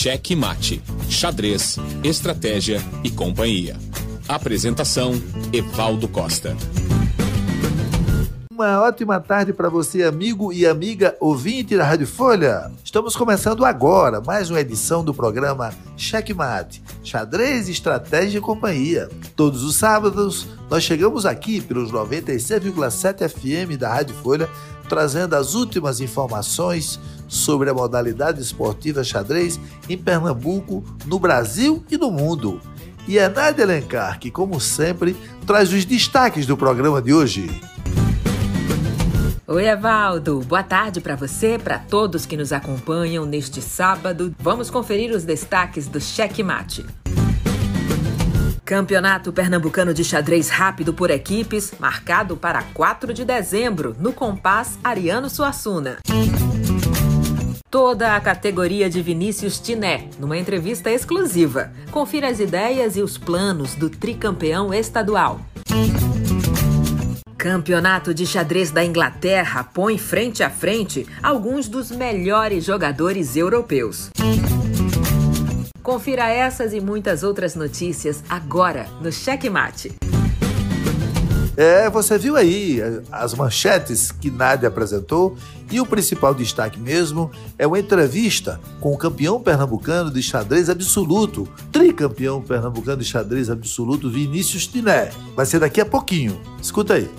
Cheque Mate, Xadrez, Estratégia e Companhia. Apresentação: Evaldo Costa. Uma ótima tarde para você, amigo e amiga ouvinte da Rádio Folha. Estamos começando agora mais uma edição do programa Checkmate, Xadrez, Estratégia e Companhia. Todos os sábados, nós chegamos aqui pelos 96,7 FM da Rádio Folha, trazendo as últimas informações sobre a modalidade esportiva xadrez em Pernambuco, no Brasil e no mundo. E é Nádia Alencar que, como sempre, traz os destaques do programa de hoje. Oi, Evaldo. Boa tarde para você, para todos que nos acompanham neste sábado. Vamos conferir os destaques do Cheque Mate. Campeonato Pernambucano de Xadrez Rápido por Equipes, marcado para 4 de dezembro, no Compass Ariano Suassuna. Toda a categoria de Vinícius Tiné, numa entrevista exclusiva. Confira as ideias e os planos do tricampeão estadual. Campeonato de xadrez da Inglaterra põe frente a frente alguns dos melhores jogadores europeus. Confira essas e muitas outras notícias agora no Cheque Mate. É, você viu aí as manchetes que Nádia apresentou e o principal destaque mesmo é uma entrevista com o campeão pernambucano de xadrez absoluto, tricampeão pernambucano de xadrez absoluto, Vinícius Tiné. Vai ser daqui a pouquinho. Escuta aí.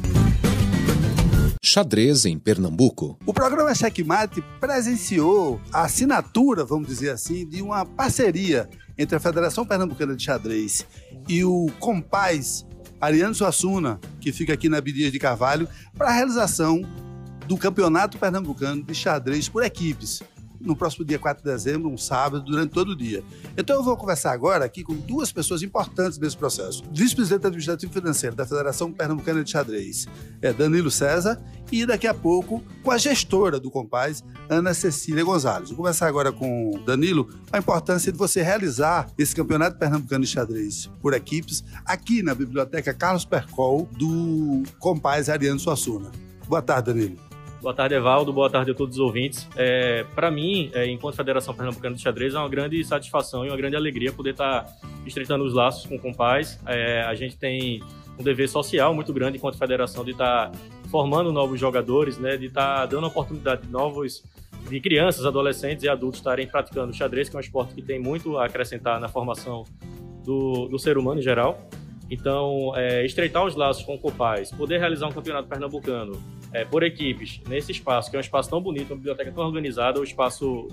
Xadrez em Pernambuco. O programa Checkmate presenciou a assinatura, vamos dizer assim, de uma parceria entre a Federação Pernambucana de Xadrez e o Compaz Ariano Suassuna, que fica aqui na Bidias de Carvalho, para a realização do Campeonato Pernambucano de Xadrez por equipes no próximo dia 4 de dezembro, um sábado, durante todo o dia. Então eu vou conversar agora aqui com duas pessoas importantes nesse processo. Vice-presidente administrativo financeiro da Federação Pernambucana de Xadrez, é Danilo César, e daqui a pouco com a gestora do Compaz, Ana Cecília Gonzalez. Vou conversar agora com Danilo a importância de você realizar esse Campeonato Pernambucano de Xadrez por equipes aqui na Biblioteca Carlos Percol do Compaz Ariano Suassuna. Boa tarde, Danilo. Boa tarde, Evaldo. Boa tarde a todos os ouvintes. É, Para mim, é, enquanto Federação Pernambucana de Xadrez, é uma grande satisfação e uma grande alegria poder estar tá estreitando os laços com o Compaz. É, a gente tem um dever social muito grande enquanto federação de estar tá formando novos jogadores, né, de estar tá dando oportunidade de novos de crianças, adolescentes e adultos estarem praticando xadrez, que é um esporte que tem muito a acrescentar na formação do, do ser humano em geral. Então, é, estreitar os laços com o Copaz, poder realizar um campeonato pernambucano é, por equipes nesse espaço, que é um espaço tão bonito, uma biblioteca tão organizada, um espaço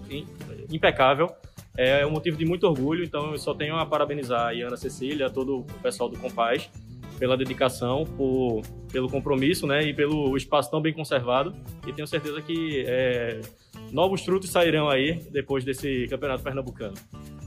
impecável, é um motivo de muito orgulho. Então, eu só tenho a parabenizar a Ana Cecília, todo o pessoal do Compaz, pela dedicação, por, pelo compromisso né, e pelo espaço tão bem conservado. E tenho certeza que é, novos frutos sairão aí depois desse campeonato pernambucano.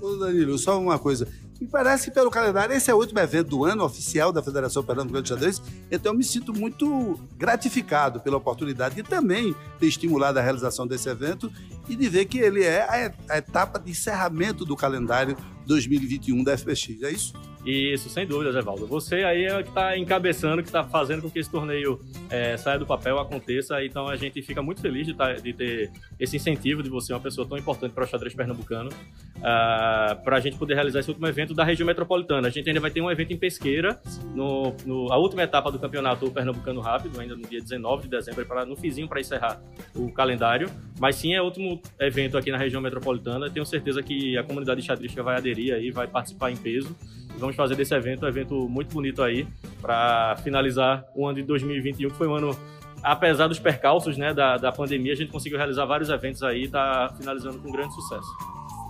Ô Danilo, só uma coisa. Me parece que pelo calendário, esse é o último evento do ano oficial da Federação Pernambucana de Xadrez, então eu me sinto muito gratificado pela oportunidade de também ter estimulado a realização desse evento e de ver que ele é a etapa de encerramento do calendário 2021 da FPX, é isso? Isso, sem dúvidas, Evaldo. Você aí é que está encabeçando, que está fazendo com que esse torneio é, saia do papel, aconteça. Então a gente fica muito feliz de, tá, de ter esse incentivo de você, uma pessoa tão importante para o xadrez pernambucano, uh, ah, para a gente poder realizar esse último evento da região metropolitana. A gente ainda vai ter um evento em Pesqueira, no, no a última etapa do campeonato pernambucano rápido, ainda no dia 19 de dezembro, para no fizinho para encerrar o calendário. Mas sim, é o último evento aqui na região metropolitana. Tenho certeza que a comunidade xadrística vai aderir aí, vai participar em peso vamos fazer desse evento um evento muito bonito aí para finalizar o ano de 2021, que foi um ano, apesar dos percalços né, da, da pandemia, a gente conseguiu realizar vários eventos aí e está finalizando com grande sucesso.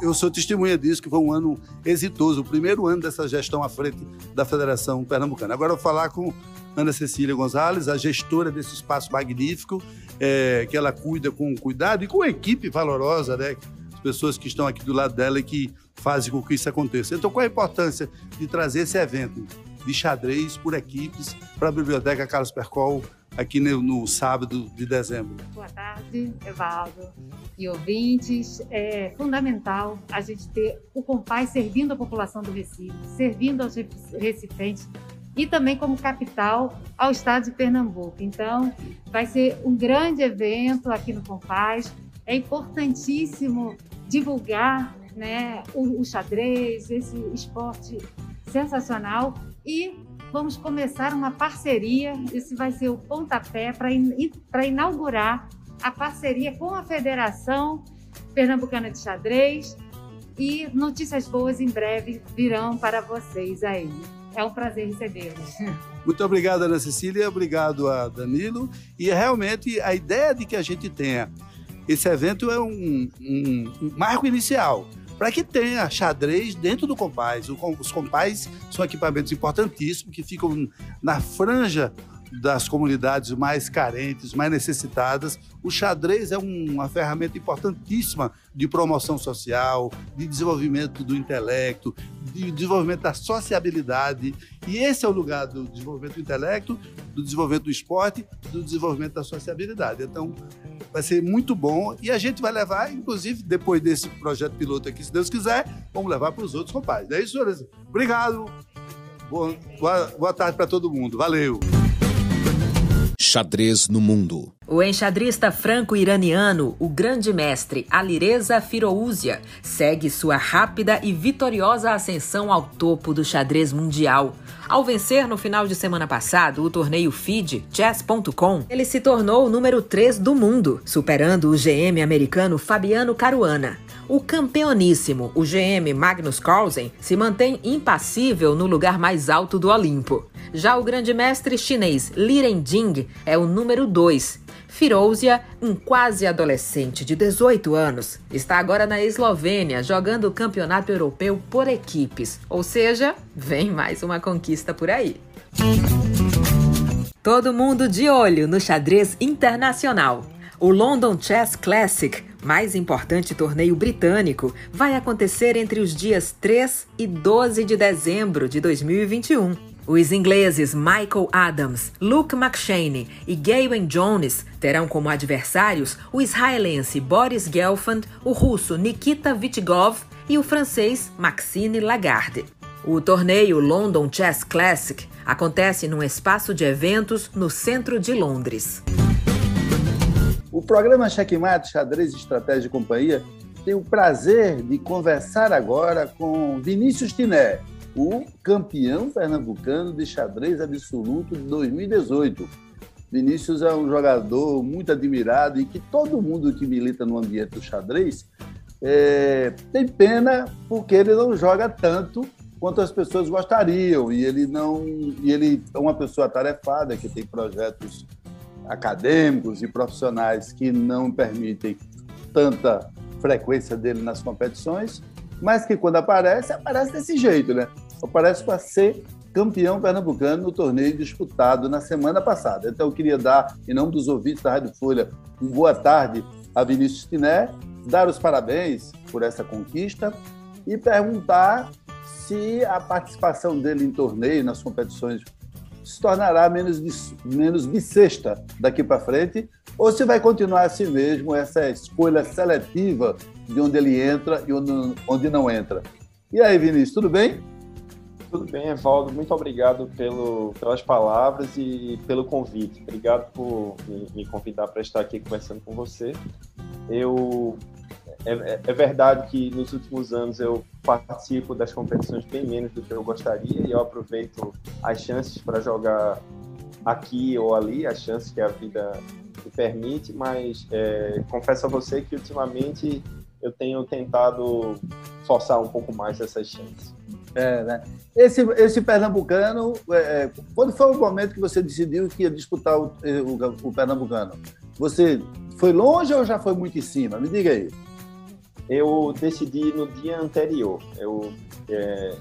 Eu sou testemunha disso, que foi um ano exitoso, o primeiro ano dessa gestão à frente da Federação Pernambucana. Agora eu vou falar com Ana Cecília Gonzalez, a gestora desse espaço magnífico, é, que ela cuida com cuidado e com uma equipe valorosa, né? As pessoas que estão aqui do lado dela e que fazem com que isso aconteça. Então, qual a importância de trazer esse evento de xadrez por equipes para a Biblioteca Carlos Percol aqui no, no, sábado de dezembro? Boa tarde, Evaldo e ouvintes. É fundamental a gente ter o Compaz servindo a população do Recife, servindo aos recifenses e também como capital ao estado de Pernambuco. Então, vai ser um grande evento aqui no Compaz. É importantíssimo divulgar né, o, o xadrez, esse esporte sensacional e vamos começar uma parceria. Esse vai ser o pontapé para in, inaugurar a parceria com a Federação Pernambucana de Xadrez. E notícias boas em breve virão para vocês aí. É um prazer recebê-los. Muito obrigado, Ana Cecília. Obrigado a Danilo. E realmente a ideia de que a gente tenha esse evento é um, um, um marco inicial para que tenha xadrez dentro do compás. Os compás são equipamentos importantíssimos que ficam na franja das comunidades mais carentes, mais necessitadas. O xadrez é uma ferramenta importantíssima de promoção social, de desenvolvimento do intelecto, de desenvolvimento da sociabilidade. E esse é o lugar do desenvolvimento do intelecto, do desenvolvimento do esporte, do desenvolvimento da sociabilidade. Então, vai ser muito bom e a gente vai levar, inclusive, depois desse projeto piloto aqui, se Deus quiser, vamos levar para os outros compadres. É isso? Obrigado. Boa, boa, boa tarde para todo mundo. Valeu. Xadrez no mundo. O enxadrista franco-iraniano, o grande mestre Alireza Firouzia, segue sua rápida e vitoriosa ascensão ao topo do xadrez mundial. Ao vencer no final de semana passado o torneio FIDE Chess.com, ele se tornou o número 3 do mundo, superando o GM americano Fabiano Caruana. O campeoníssimo, o GM Magnus Carlsen, se mantém impassível no lugar mais alto do Olimpo. Já o grande mestre chinês Liren Jing é o número 2. Firouzia, um quase adolescente de 18 anos, está agora na Eslovênia jogando o campeonato europeu por equipes, ou seja, vem mais uma conquista por aí. Todo mundo de olho no xadrez internacional. O London Chess Classic, mais importante torneio britânico, vai acontecer entre os dias 3 e 12 de dezembro de 2021. Os ingleses Michael Adams, Luke McShane e Gawain Jones terão como adversários o israelense Boris Gelfand, o russo Nikita Vitgov e o francês Maxime Lagarde. O torneio London Chess Classic acontece num espaço de eventos no centro de Londres. O programa Checkmate Xadrez Estratégia e Companhia tem o prazer de conversar agora com Vinícius Tiné, o campeão pernambucano de xadrez absoluto de 2018. Vinícius é um jogador muito admirado e que todo mundo que milita no ambiente do xadrez é, tem pena porque ele não joga tanto quanto as pessoas gostariam e ele não e ele é uma pessoa atarefada que tem projetos acadêmicos e profissionais que não permitem tanta frequência dele nas competições, mas que quando aparece, aparece desse jeito, né? Aparece para ser campeão pernambucano no torneio disputado na semana passada. Então eu queria dar, em nome dos ouvintes da Rádio Folha, uma boa tarde a Vinícius Tiné, dar os parabéns por essa conquista e perguntar se a participação dele em torneio, nas competições se tornará menos, menos bissexta daqui para frente, ou se vai continuar assim mesmo essa escolha seletiva de onde ele entra e onde, não entra. E aí, Vinícius, tudo bem? Tudo bem, Evaldo. Muito obrigado pelo, pelas palavras e pelo convite. Obrigado por me, me convidar para estar aqui conversando com você. Eu é, é, é, verdade que nos últimos anos eu participo das competições bem menos do que eu gostaria e eu aproveito as chances para jogar aqui ou ali, as chances que a vida me permite, mas é, confesso a você que ultimamente eu tenho tentado forçar um pouco mais essas chances. É, né? Esse, esse pernambucano, é, é quando foi o momento que você decidiu que ia disputar o, o, o pernambucano? Você foi longe ou já foi muito em cima? Me diga aí eu decidi no dia anterior. Eu, é,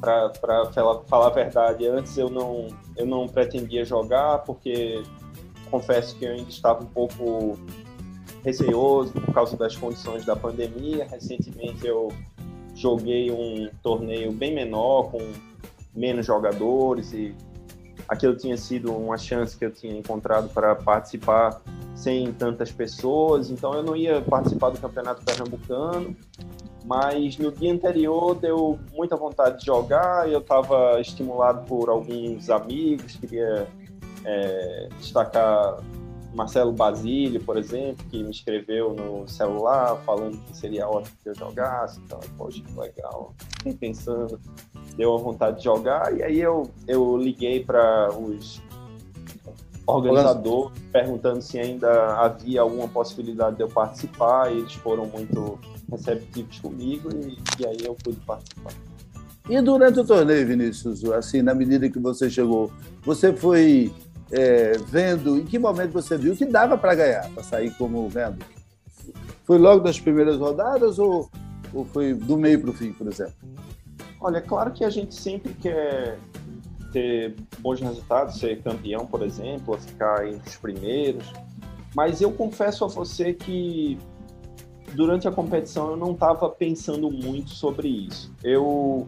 para falar, a verdade, antes eu não, eu não pretendia jogar, porque confesso que eu ainda estava um pouco receoso por causa das condições da pandemia. Recentemente eu joguei um torneio bem menor, com menos jogadores, e aquilo tinha sido uma chance que eu tinha encontrado para participar sem tantas pessoas, então eu não ia participar do Campeonato Pernambucano, mas no dia anterior deu muita vontade de jogar, eu estava estimulado por alguns amigos, queria é, destacar Marcelo Basílio, por exemplo, que me escreveu no celular falando que seria ótimo que eu jogasse. Então, poxa, que legal. Fiquei pensando, deu a vontade de jogar. E aí eu, eu liguei para os organizadores perguntando se ainda havia alguma possibilidade de eu participar. E eles foram muito receptivos comigo e, e aí eu pude participar. E durante o torneio, Vinícius, assim, na medida que você chegou, você foi é, vendo, em que momento você viu que dava para ganhar, para sair como vendo? Foi logo nas primeiras rodadas ou, ou foi do meio para o fim, por exemplo? Olha, é claro que a gente sempre quer ter bons resultados, ser campeão, por exemplo, ficar entre os primeiros, mas eu confesso a você que durante a competição eu não estava pensando muito sobre isso. Eu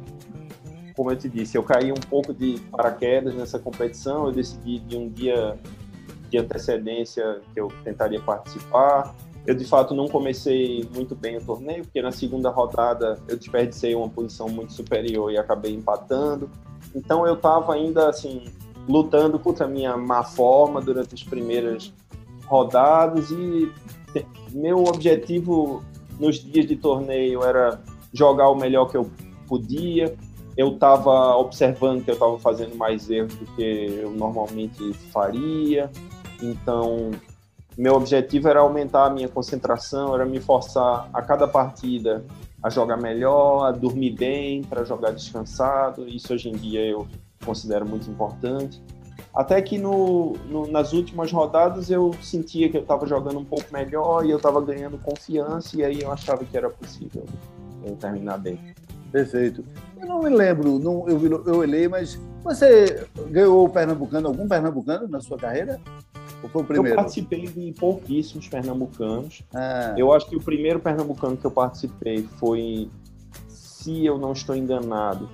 como eu te disse, eu caí um pouco de paraquedas nessa competição, eu decidi de um dia de antecedência que eu tentaria participar. Eu, de fato, não comecei muito bem o torneio, porque na segunda rodada eu desperdicei uma posição muito superior e acabei empatando. Então, eu estava ainda, assim, lutando contra a minha má forma durante as primeiras rodadas e meu objetivo nos dias de torneio era jogar o melhor que eu podia, eu estava observando que eu estava fazendo mais erros do que eu normalmente faria. Então, meu objetivo era aumentar a minha concentração, era me forçar a cada partida a jogar melhor, a dormir bem, para jogar descansado. Isso hoje em dia eu considero muito importante. Até que no, no, nas últimas rodadas eu sentia que eu estava jogando um pouco melhor e eu estava ganhando confiança, e aí eu achava que era possível eu terminar bem. Perfeito. Eu não me lembro, não, eu, eu olhei, mas você ganhou o Pernambucano, algum Pernambucano na sua carreira? Ou foi o primeiro? Eu participei de pouquíssimos Pernambucanos. Ah. Eu acho que o primeiro Pernambucano que eu participei foi, se eu não estou enganado,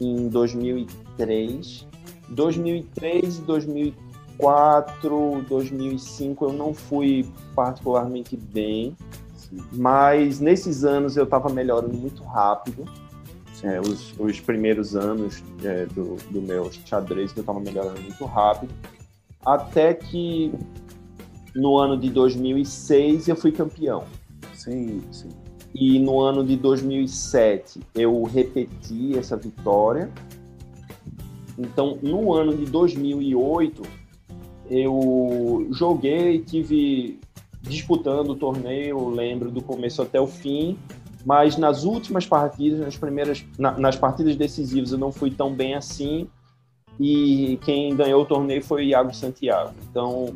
em 2003. 2003 e 2004, 2005 eu não fui particularmente bem, mas nesses anos eu estava melhorando muito rápido é, os, os, primeiros anos é, do, do meu xadrez eu estava melhorando muito rápido, até que no ano de 2006 eu fui campeão. Sim, sim. E no ano de 2007 eu repeti essa vitória. Então, no ano de 2008 eu joguei, tive disputando o torneio, lembro do começo até o fim, mas nas últimas partidas, nas primeiras, na, nas partidas decisivas, eu não fui tão bem assim. E quem ganhou o torneio foi o Iago Santiago. Então,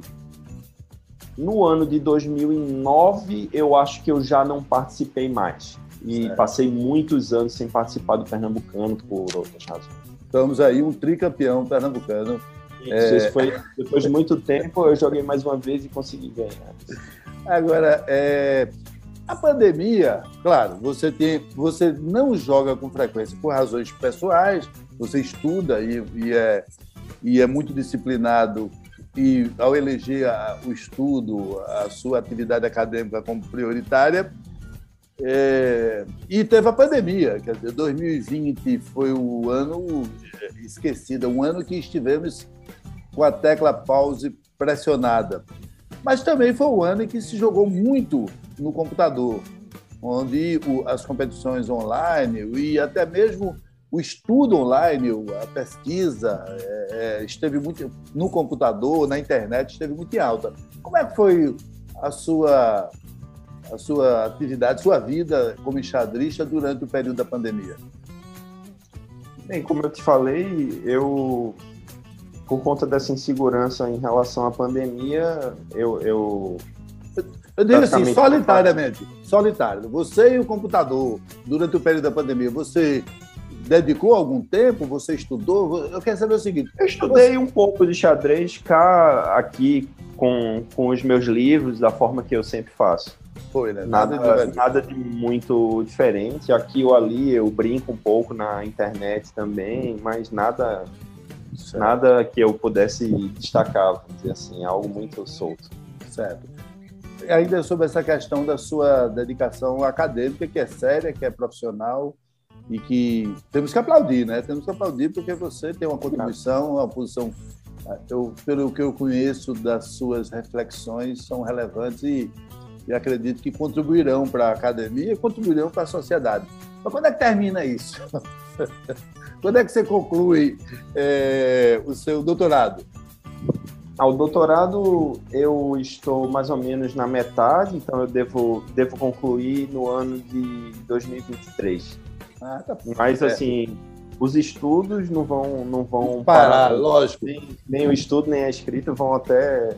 no ano de 2009, eu acho que eu já não participei mais. E certo. passei muitos anos sem participar do Pernambucano por outras razões. Estamos aí um tricampeão pernambucano. Isso, é... isso foi, depois de muito tempo, eu joguei mais uma vez e consegui ganhar. Agora, é, a pandemia, claro, você tem, você não joga com frequência por razões pessoais, você estuda e, e é, e é muito disciplinado e ao eleger a, o estudo, a sua atividade acadêmica como prioritária, é, e teve a pandemia, quer dizer, 2020 foi o ano esquecido, um ano que estivemos com a tecla pause pressionada. Mas também foi o ano em que se jogou muito no computador, onde as competições online e até mesmo o estudo online, a pesquisa é, é, esteve muito no computador, na internet, esteve muito em alta. Como é que foi a sua a sua atividade, sua vida como enxadrista durante o período da pandemia? Bem, como eu te falei, eu por conta dessa insegurança em relação à pandemia, eu, eu eu digo assim, solitariamente, solitário. Você e o computador, durante o período da pandemia, você dedicou algum tempo? Você estudou? Eu quero saber o seguinte. Eu estudei um pouco de xadrez cá, aqui, com, com os meus livros, da forma que eu sempre faço. Foi, né? Nada, nada, de, nada de muito diferente. Aqui ou ali eu brinco um pouco na internet também, mas nada, nada que eu pudesse destacar, vamos dizer assim, algo muito solto. Certo ainda sobre essa questão da sua dedicação acadêmica, que é séria, que é profissional e que temos que aplaudir, né? Temos que aplaudir porque você tem uma contribuição, uma posição eu, pelo que eu conheço das suas reflexões, são relevantes e, e acredito que contribuirão para a academia e contribuirão para a sociedade. Mas quando é que termina isso? quando é que você conclui é, o seu doutorado? Ao doutorado eu estou mais ou menos na metade, então eu devo, devo concluir no ano de 2023. Ah, tá. Mas assim, os estudos não vão não vão parar, parar lógico. Nem, nem, o estudo nem a escrita vão até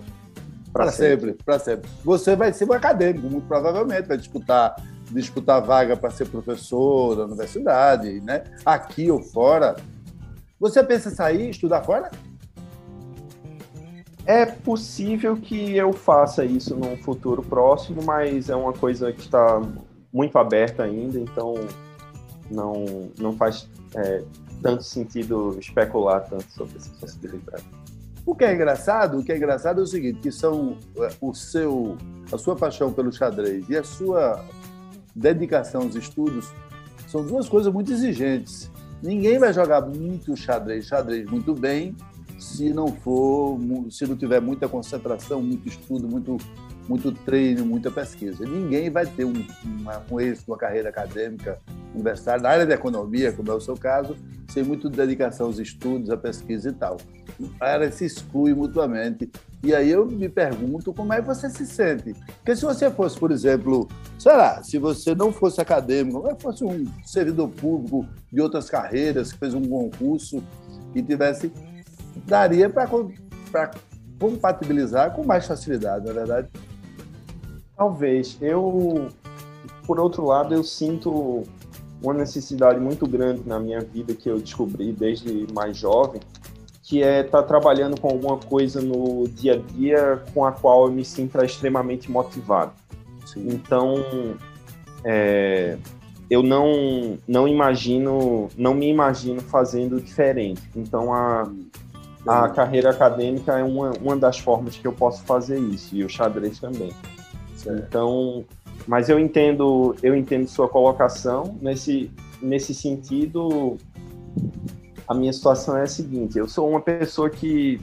para sempre, sempre. para sempre. Você vai ser um acadêmico, muito provavelmente vai disputar disputar vaga para ser professor da universidade, né? Aqui ou fora. Você pensa em sair, estudar fora? É possível que eu faça isso num futuro próximo, mas é uma coisa que está muito aberta ainda, então não, não faz é, tanto sentido especular tanto sobre essa possibilidade. O que é engraçado, o que é engraçado é o seguinte, que são é, o seu, a sua paixão pelo xadrez e a sua dedicação aos estudos são duas coisas muito exigentes. Ninguém vai jogar muito xadrez, xadrez muito bem, se não for, se não tiver muita concentração, muito estudo, muito, muito treino, muita pesquisa. Ninguém vai ter um, uma, um êxito, uma carreira acadêmica universitária, na área da economia, como é o seu caso, sem muita dedicação aos estudos, à pesquisa e tal. A área se exclui mutuamente. E aí eu me pergunto como é que você se sente. Porque se você fosse, por exemplo, sei lá, se você não fosse acadêmico, se fosse um servidor público de outras carreiras, que fez um concurso e tivesse daria para compatibilizar com mais facilidade, na é verdade? Talvez. Eu, por outro lado, eu sinto uma necessidade muito grande na minha vida que eu descobri desde mais jovem, que é estar tá trabalhando com alguma coisa no dia a dia com a qual eu me sinta extremamente motivado. Sim. Então, é, eu não não imagino, não me imagino fazendo diferente. Então, a a carreira acadêmica é uma, uma das formas que eu posso fazer isso, e o xadrez também. Então, mas eu entendo, eu entendo sua colocação nesse, nesse sentido. A minha situação é a seguinte: eu sou uma pessoa que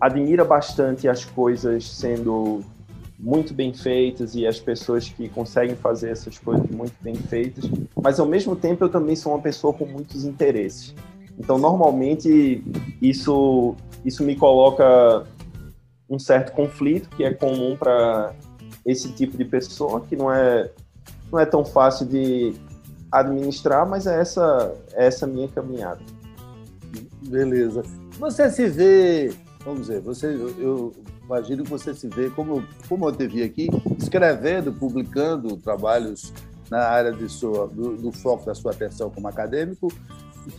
admira bastante as coisas sendo muito bem feitas e as pessoas que conseguem fazer essas coisas muito bem feitas, mas ao mesmo tempo eu também sou uma pessoa com muitos interesses. Então, normalmente, isso, isso me coloca um certo conflito que é comum para esse tipo de pessoa, que não é, não é tão fácil de administrar, mas é essa, é essa minha caminhada. Beleza. Você se vê, vamos dizer, você, eu imagino que você se vê, como, como eu te vi aqui, escrevendo, publicando trabalhos na área de sua, do, do foco da sua atenção como acadêmico,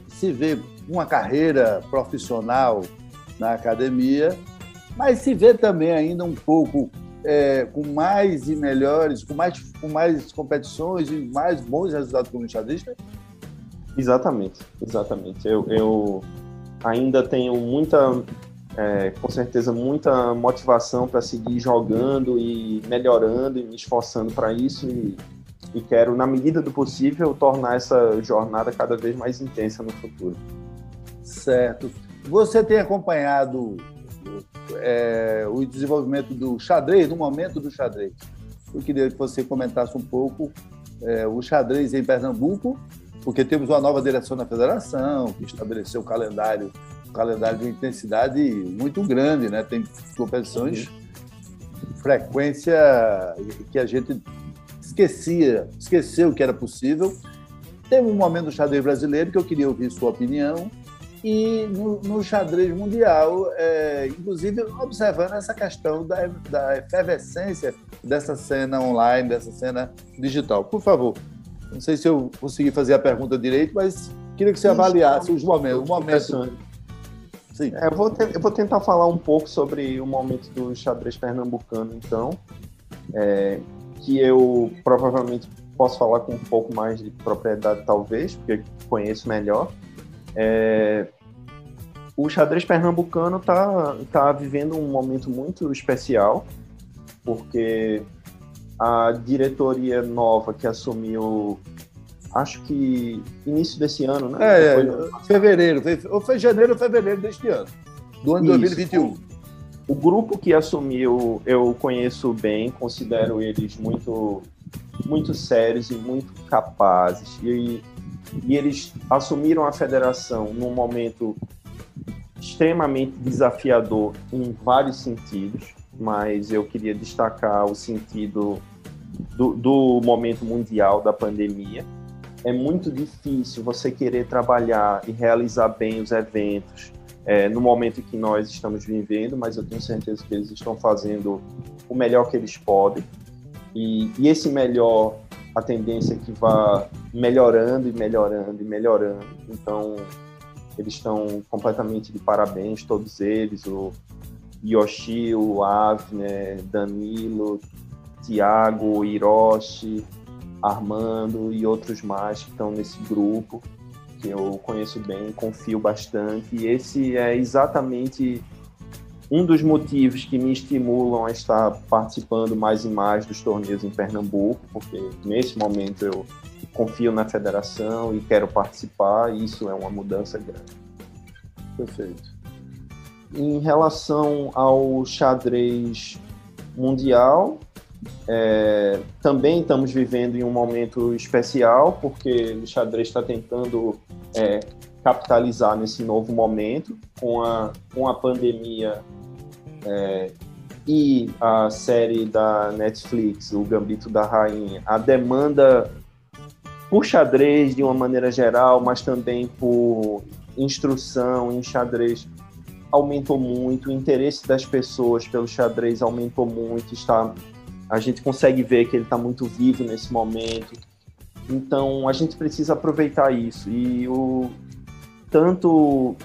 se vê uma carreira profissional na academia, mas se vê também ainda um pouco é, com mais e melhores, com mais, com mais competições e mais bons resultados como enxadrista? Exatamente, exatamente. Eu, eu ainda tenho muita, é, com certeza, muita motivação para seguir jogando e melhorando e me esforçando para isso e e quero, na medida do possível, tornar essa jornada cada vez mais intensa no futuro. Certo. Você tem acompanhado é, o desenvolvimento do xadrez, no momento do xadrez. Eu queria que você comentasse um pouco é, o xadrez em Pernambuco, porque temos uma nova direção na federação, que estabeleceu um calendário, um calendário de intensidade muito grande, né? Tem competições, frequência que a gente esquecia, esqueceu que era possível. Teve um momento do xadrez brasileiro que eu queria ouvir sua opinião e no, no xadrez mundial, é, inclusive observando essa questão da, da efervescência dessa cena online, dessa cena digital. Por favor, não sei se eu consegui fazer a pergunta direito, mas queria que você avaliasse os momentos. O momento. Sim. É, eu, vou eu vou tentar falar um pouco sobre o momento do xadrez pernambucano, então. É, que eu provavelmente posso falar com um pouco mais de propriedade, talvez, porque conheço melhor. É, o xadrez pernambucano está tá vivendo um momento muito especial, porque a diretoria nova que assumiu acho que início desse ano, né? É, é fevereiro, ou foi janeiro ou fevereiro deste ano, do ano Isso. 2021. O grupo que assumiu, eu conheço bem, considero eles muito, muito sérios e muito capazes. E, e eles assumiram a federação num momento extremamente desafiador em vários sentidos, mas eu queria destacar o sentido do, do momento mundial da pandemia. É muito difícil você querer trabalhar e realizar bem os eventos é, no momento que nós estamos vivendo, mas eu tenho certeza que eles estão fazendo o melhor que eles podem. E, e esse melhor, a tendência é que vá melhorando e melhorando e melhorando. Então, eles estão completamente de parabéns, todos eles, o Yoshi, o Avner, Danilo, Tiago, Hiroshi, Armando e outros mais que estão nesse grupo, que eu conheço bem, confio bastante. E esse é exatamente um dos motivos que me estimulam a estar participando mais e mais dos torneios em Pernambuco, porque nesse momento eu confio na federação e quero participar, e isso é uma mudança grande. Perfeito. Em relação ao xadrez mundial, é, também estamos vivendo em um momento especial, porque o xadrez está tentando é, capitalizar nesse novo momento, com a, com a pandemia é, e a série da Netflix, O Gambito da Rainha. A demanda por xadrez de uma maneira geral, mas também por instrução em xadrez aumentou muito, o interesse das pessoas pelo xadrez aumentou muito, está a gente consegue ver que ele está muito vivo nesse momento. Então a gente precisa aproveitar isso e o tanto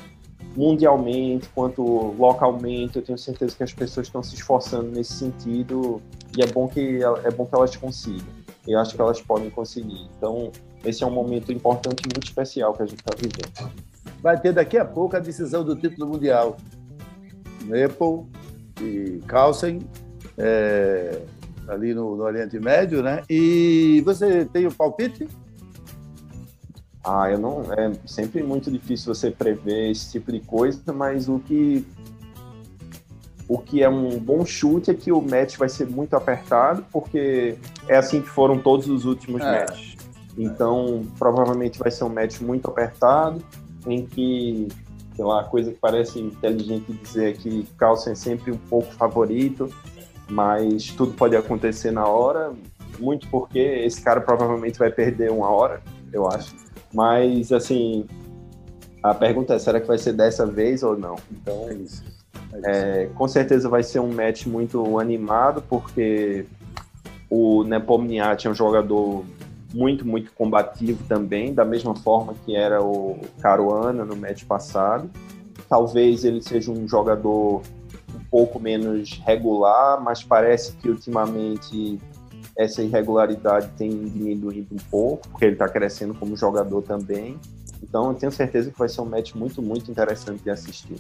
mundialmente quanto localmente, eu tenho certeza que as pessoas estão se esforçando nesse sentido e é bom que é bom que elas consigam eu acho que elas podem conseguir. Então, esse é um momento importante e muito especial que a gente está vivendo. Vai ter daqui a pouco a decisão do título mundial. Nepal e Carlsen, é, ali no, no, Oriente Médio, né? E você tem o palpite? Ah, eu não. É sempre muito difícil você prever esse tipo de coisa, mas o que o que é um bom chute é que o match vai ser muito apertado, porque é assim que foram todos os últimos é. matches. Então, provavelmente vai ser um match muito apertado, em que, sei lá, coisa que parece inteligente dizer é que Carlsen é sempre um pouco favorito, mas tudo pode acontecer na hora, muito porque esse cara provavelmente vai perder uma hora, eu acho. Mas, assim, a pergunta é, será que vai ser dessa vez ou não? Então, é isso. É, com certeza vai ser um match muito animado, porque o Nepomniachtchi é um jogador muito, muito combativo também, da mesma forma que era o Caruana no match passado. Talvez ele seja um jogador um pouco menos regular, mas parece que ultimamente essa irregularidade tem diminuído um pouco, porque ele está crescendo como jogador também. Então, eu tenho certeza que vai ser um match muito, muito interessante de assistir.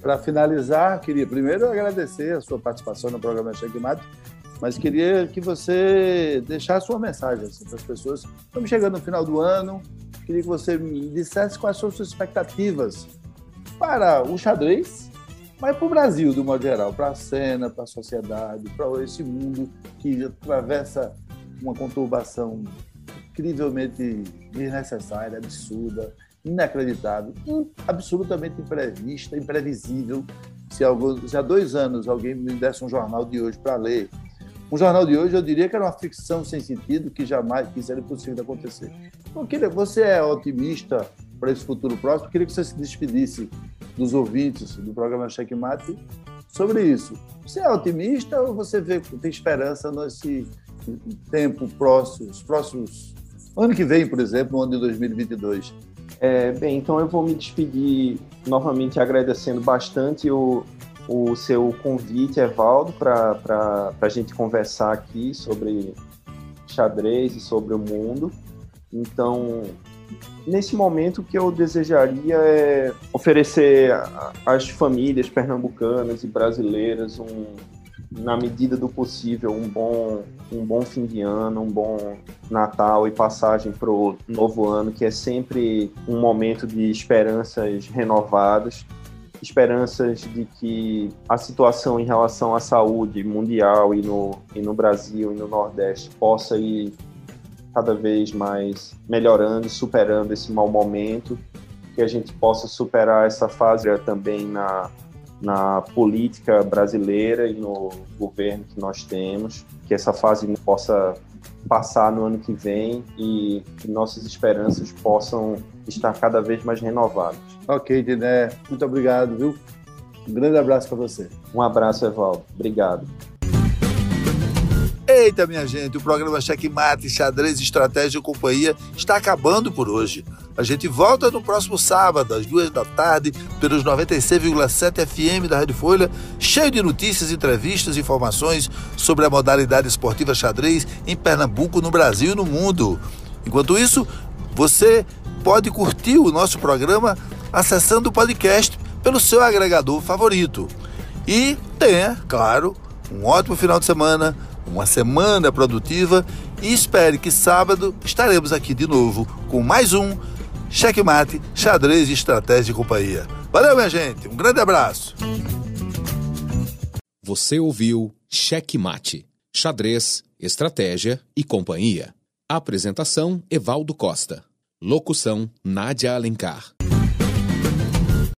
Para finalizar, queria primeiro agradecer a sua participação no programa Checkmate, mas queria que você deixasse sua mensagem assim, para as pessoas. Estamos chegando no final do ano, queria que você me dissesse quais são as suas expectativas para o xadrez, mas para o Brasil, do modo geral, para a cena, para a sociedade, para esse mundo que atravessa uma conturbação incrivelmente desnecessária, absurda, inacreditável, absolutamente imprevista, imprevisível. Se, algo, se há dois anos alguém me desse um jornal de hoje para ler, um jornal de hoje eu diria que era uma ficção sem sentido que jamais que seria possível de acontecer. Então, queria, você é otimista para esse futuro próximo? Queria que você se despedisse dos ouvintes do programa Checkmate sobre isso. Você é otimista ou você vê, tem esperança nesse tempo próximo, os próximos ano que vem, por exemplo, no ano de 2022? É, bem, então eu vou me despedir novamente agradecendo bastante o, o seu convite, Evaldo, para a gente conversar aqui sobre xadrez e sobre o mundo. Então, nesse momento, o que eu desejaria é oferecer às famílias pernambucanas e brasileiras um, na medida do possível, um bom, um bom fim de ano, um bom Natal e passagem para o novo ano, que é sempre um momento de esperanças renovadas esperanças de que a situação em relação à saúde mundial e no, e no Brasil e no Nordeste possa ir cada vez mais melhorando, superando esse mau momento, que a gente possa superar essa fase também na, na política brasileira e no governo que nós temos, que essa fase possa passar no ano que vem e que nossas esperanças possam estar cada vez mais renovadas. Ok, Diné, muito obrigado, viu? Um grande abraço para você. Um abraço, Evaldo. Obrigado. Eita, minha gente, o programa Checkmate, Xadrez, Estratégia e Companhia está acabando por hoje. A gente volta no próximo sábado, às duas da tarde, pelos 96,7 FM da Rádio Folha, cheio de notícias, entrevistas e informações sobre a modalidade esportiva xadrez em Pernambuco, no Brasil e no mundo. Enquanto isso, você pode curtir o nosso programa acessando o podcast pelo seu agregador favorito. E tenha, claro, um ótimo final de semana uma semana produtiva e espere que sábado estaremos aqui de novo com mais um Checkmate, Xadrez, Estratégia e Companhia. Valeu, minha gente. Um grande abraço. Você ouviu Checkmate, Xadrez, Estratégia e Companhia. Apresentação: Evaldo Costa. Locução: Nádia Alencar.